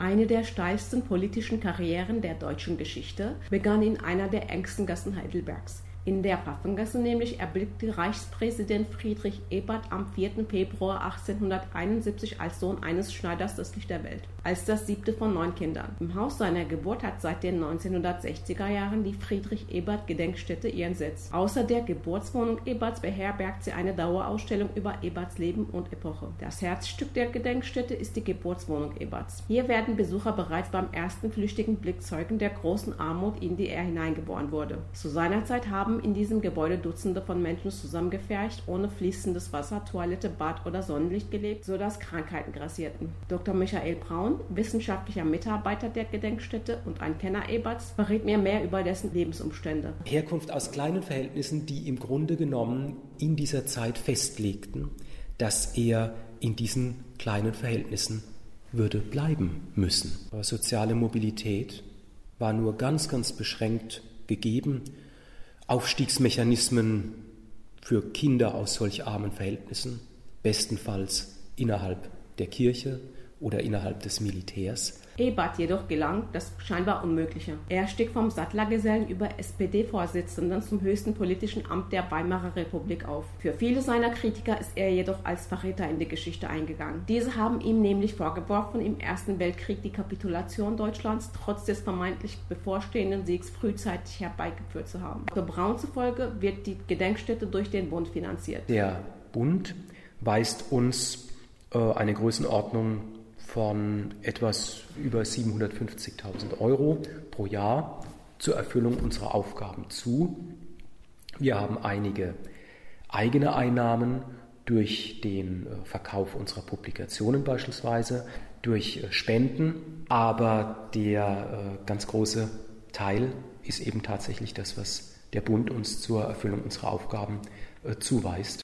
Eine der steilsten politischen Karrieren der deutschen Geschichte begann in einer der engsten Gassen Heidelbergs. In der Pfaffengasse nämlich erblickte Reichspräsident Friedrich Ebert am 4. Februar 1871 als Sohn eines Schneiders das Licht der Welt, als das siebte von neun Kindern. Im Haus seiner Geburt hat seit den 1960er Jahren die Friedrich-Ebert-Gedenkstätte ihren Sitz. Außer der Geburtswohnung Eberts beherbergt sie eine Dauerausstellung über Eberts Leben und Epoche. Das Herzstück der Gedenkstätte ist die Geburtswohnung Eberts. Hier werden Besucher bereits beim ersten flüchtigen Blick Zeugen der großen Armut, in die er hineingeboren wurde. Zu seiner Zeit haben in diesem Gebäude Dutzende von Menschen zusammengefercht, ohne fließendes Wasser, Toilette, Bad oder Sonnenlicht gelebt, sodass Krankheiten grassierten. Dr. Michael Braun, wissenschaftlicher Mitarbeiter der Gedenkstätte und ein Kenner Eberts, verrät mir mehr über dessen Lebensumstände. Herkunft aus kleinen Verhältnissen, die im Grunde genommen in dieser Zeit festlegten, dass er in diesen kleinen Verhältnissen würde bleiben müssen. Aber soziale Mobilität war nur ganz, ganz beschränkt gegeben Aufstiegsmechanismen für Kinder aus solch armen Verhältnissen, bestenfalls innerhalb der Kirche oder innerhalb des Militärs. Ebert jedoch gelang das scheinbar Unmögliche. Er stieg vom Sattlergesellen über SPD-Vorsitzenden zum höchsten politischen Amt der Weimarer Republik auf. Für viele seiner Kritiker ist er jedoch als Verräter in die Geschichte eingegangen. Diese haben ihm nämlich vorgeworfen, im Ersten Weltkrieg die Kapitulation Deutschlands trotz des vermeintlich bevorstehenden Siegs frühzeitig herbeigeführt zu haben. Für Braun zufolge wird die Gedenkstätte durch den Bund finanziert. Der Bund weist uns äh, eine Größenordnung von etwas über 750.000 Euro pro Jahr zur Erfüllung unserer Aufgaben zu. Wir haben einige eigene Einnahmen durch den äh, Verkauf unserer Publikationen beispielsweise, durch äh, Spenden, aber der äh, ganz große Teil ist eben tatsächlich das, was der Bund uns zur Erfüllung unserer Aufgaben zuweist.